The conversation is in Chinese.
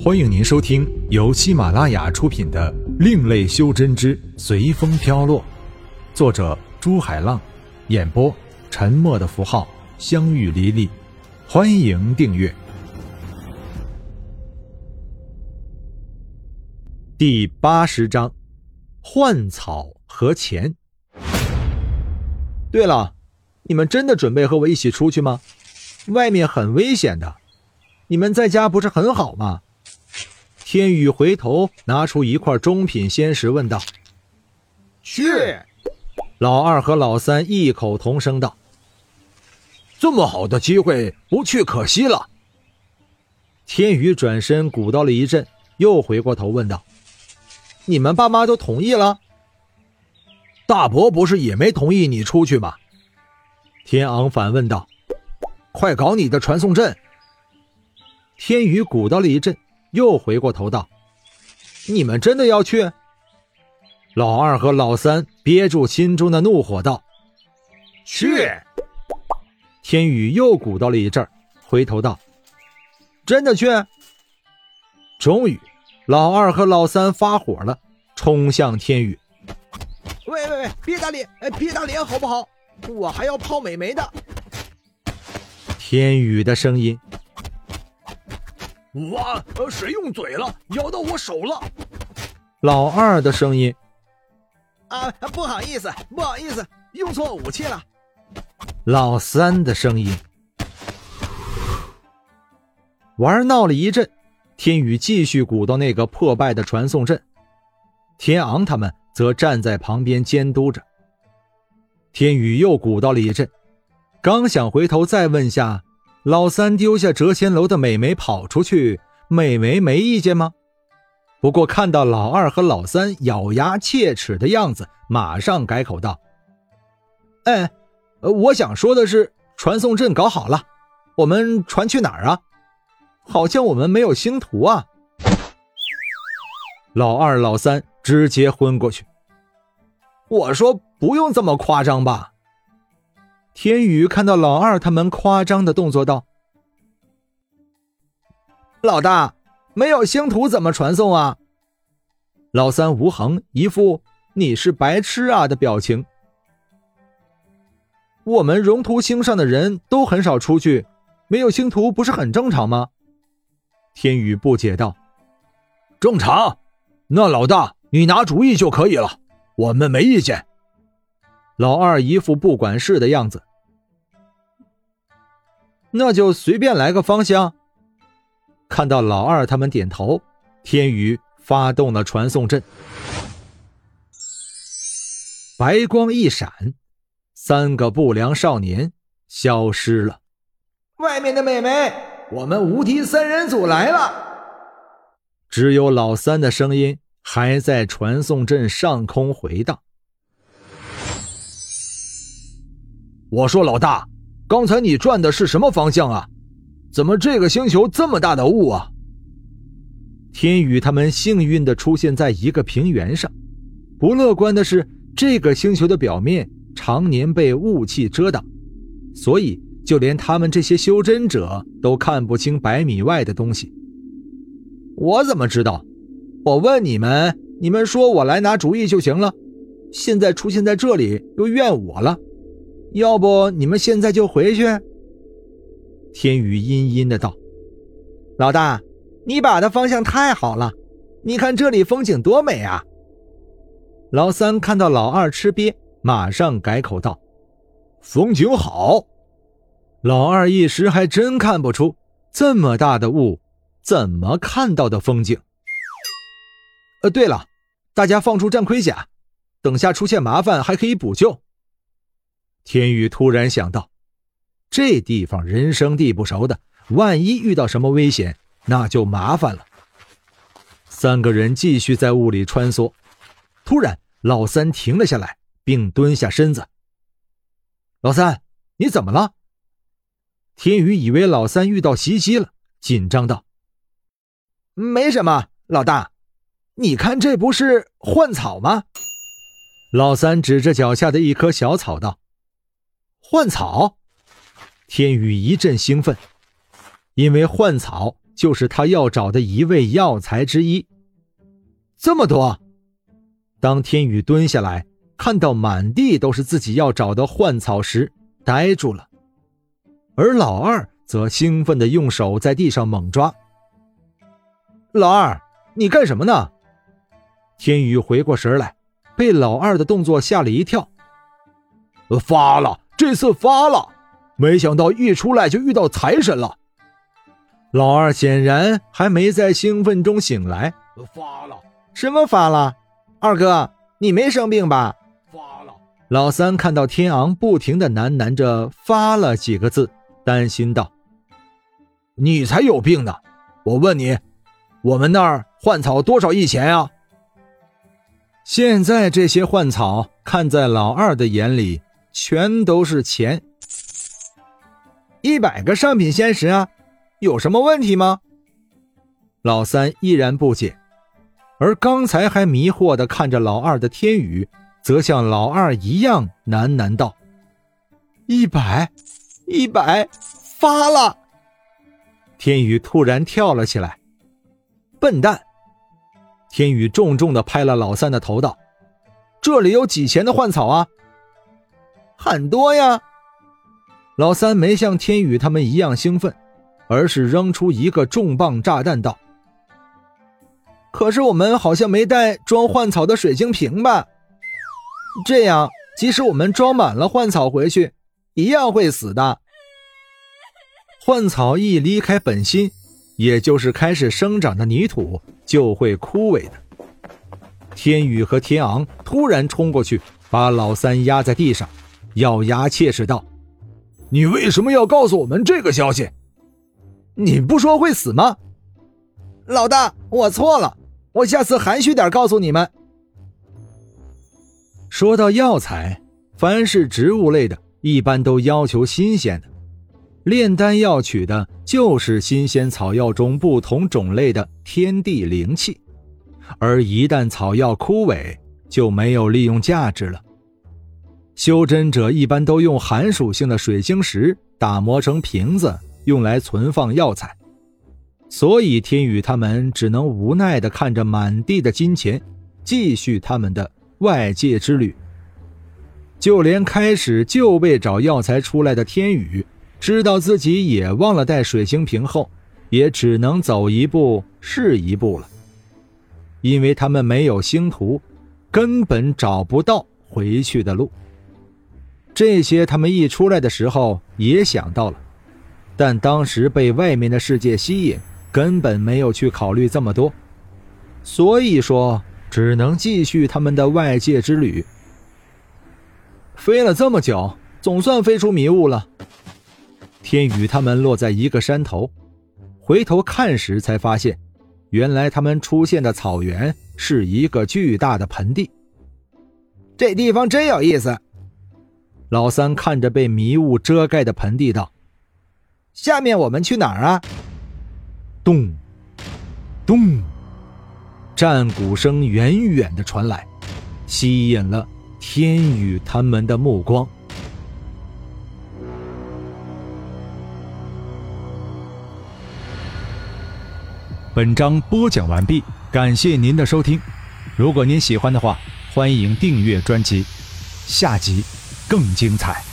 欢迎您收听由喜马拉雅出品的《另类修真之随风飘落》，作者朱海浪，演播沉默的符号、相遇离离。欢迎订阅。第八十章：换草和钱。对了，你们真的准备和我一起出去吗？外面很危险的。你们在家不是很好吗？天宇回头拿出一块中品仙石，问道：“去！”老二和老三异口同声道：“这么好的机会，不去可惜了。”天宇转身鼓捣了一阵，又回过头问道：“你们爸妈都同意了？”大伯不是也没同意你出去吗？天昂反问道：“快搞你的传送阵！”天宇鼓捣了一阵，又回过头道：“你们真的要去？”老二和老三憋住心中的怒火道：“去！”天宇又鼓捣了一阵，回头道：“真的去？”终于，老二和老三发火了，冲向天宇：“喂喂喂，别打脸！哎，别打脸好不好？我还要泡美眉的。”天宇的声音。哇！谁用嘴了？咬到我手了！老二的声音。啊，不好意思，不好意思，用错武器了。老三的声音。玩闹了一阵，天宇继续鼓捣那个破败的传送阵，天昂他们则站在旁边监督着。天宇又鼓捣了一阵，刚想回头再问下。老三丢下谪仙楼的美眉跑出去，美眉没意见吗？不过看到老二和老三咬牙切齿的样子，马上改口道：“哎，我想说的是，传送阵搞好了，我们传去哪儿啊？好像我们没有星图啊！”老二、老三直接昏过去。我说：“不用这么夸张吧。”天宇看到老二他们夸张的动作，道：“老大，没有星图怎么传送啊？”老三吴恒一副“你是白痴啊”的表情。我们荣图星上的人都很少出去，没有星图不是很正常吗？天宇不解道：“正常，那老大你拿主意就可以了，我们没意见。”老二一副不管事的样子。那就随便来个方向。看到老二他们点头，天宇发动了传送阵，白光一闪，三个不良少年消失了。外面的美眉，我们无敌三人组来了。只有老三的声音还在传送阵上空回荡。我说老大。刚才你转的是什么方向啊？怎么这个星球这么大的雾啊？天宇他们幸运的出现在一个平原上，不乐观的是，这个星球的表面常年被雾气遮挡，所以就连他们这些修真者都看不清百米外的东西。我怎么知道？我问你们，你们说我来拿主意就行了。现在出现在这里，又怨我了。要不你们现在就回去？天宇阴阴的道：“老大，你把的方向太好了，你看这里风景多美啊！”老三看到老二吃瘪，马上改口道：“风景好。”老二一时还真看不出这么大的雾怎么看到的风景。呃，对了，大家放出战盔甲，等下出现麻烦还可以补救。天宇突然想到，这地方人生地不熟的，万一遇到什么危险，那就麻烦了。三个人继续在雾里穿梭，突然，老三停了下来，并蹲下身子。老三，你怎么了？天宇以为老三遇到袭击了，紧张道：“没什么，老大，你看这不是幻草吗？”老三指着脚下的一棵小草道。幻草，天宇一阵兴奋，因为幻草就是他要找的一味药材之一。这么多！当天宇蹲下来，看到满地都是自己要找的幻草时，呆住了。而老二则兴奋地用手在地上猛抓。老二，你干什么呢？天宇回过神来，被老二的动作吓了一跳。发了，这次发了！没想到一出来就遇到财神了。老二显然还没在兴奋中醒来。发了。什么发了？二哥，你没生病吧？发了。老三看到天昂不停的喃喃着“发了”几个字，担心道：“你才有病呢！我问你，我们那儿换草多少一钱啊？”现在这些换草看在老二的眼里，全都是钱。一百个上品仙石啊，有什么问题吗？老三依然不解。而刚才还迷惑的看着老二的天宇，则像老二一样喃喃道：“一百，一百，发了！”天宇突然跳了起来，“笨蛋！”天宇重重的拍了老三的头道：“这里有几钱的幻草啊？很多呀！”老三没像天宇他们一样兴奋，而是扔出一个重磅炸弹道。可是我们好像没带装幻草的水晶瓶吧？这样，即使我们装满了幻草回去，一样会死的。幻草一离开本心，也就是开始生长的泥土，就会枯萎的。天宇和天昂突然冲过去，把老三压在地上，咬牙切齿道：“你为什么要告诉我们这个消息？你不说会死吗？”老大，我错了，我下次含蓄点告诉你们。说到药材，凡是植物类的，一般都要求新鲜的。炼丹药取的就是新鲜草药中不同种类的天地灵气，而一旦草药枯萎，就没有利用价值了。修真者一般都用寒属性的水晶石打磨成瓶子，用来存放药材。所以，天宇他们只能无奈地看着满地的金钱，继续他们的外界之旅。就连开始就为找药材出来的天宇，知道自己也忘了带水晶瓶后，也只能走一步是一步了。因为他们没有星图，根本找不到回去的路。这些他们一出来的时候也想到了，但当时被外面的世界吸引。根本没有去考虑这么多，所以说只能继续他们的外界之旅。飞了这么久，总算飞出迷雾了。天宇他们落在一个山头，回头看时才发现，原来他们出现的草原是一个巨大的盆地。这地方真有意思。老三看着被迷雾遮盖的盆地道：“下面我们去哪儿啊？”咚，咚，战鼓声远远的传来，吸引了天宇他们的目光。本章播讲完毕，感谢您的收听。如果您喜欢的话，欢迎订阅专辑，下集更精彩。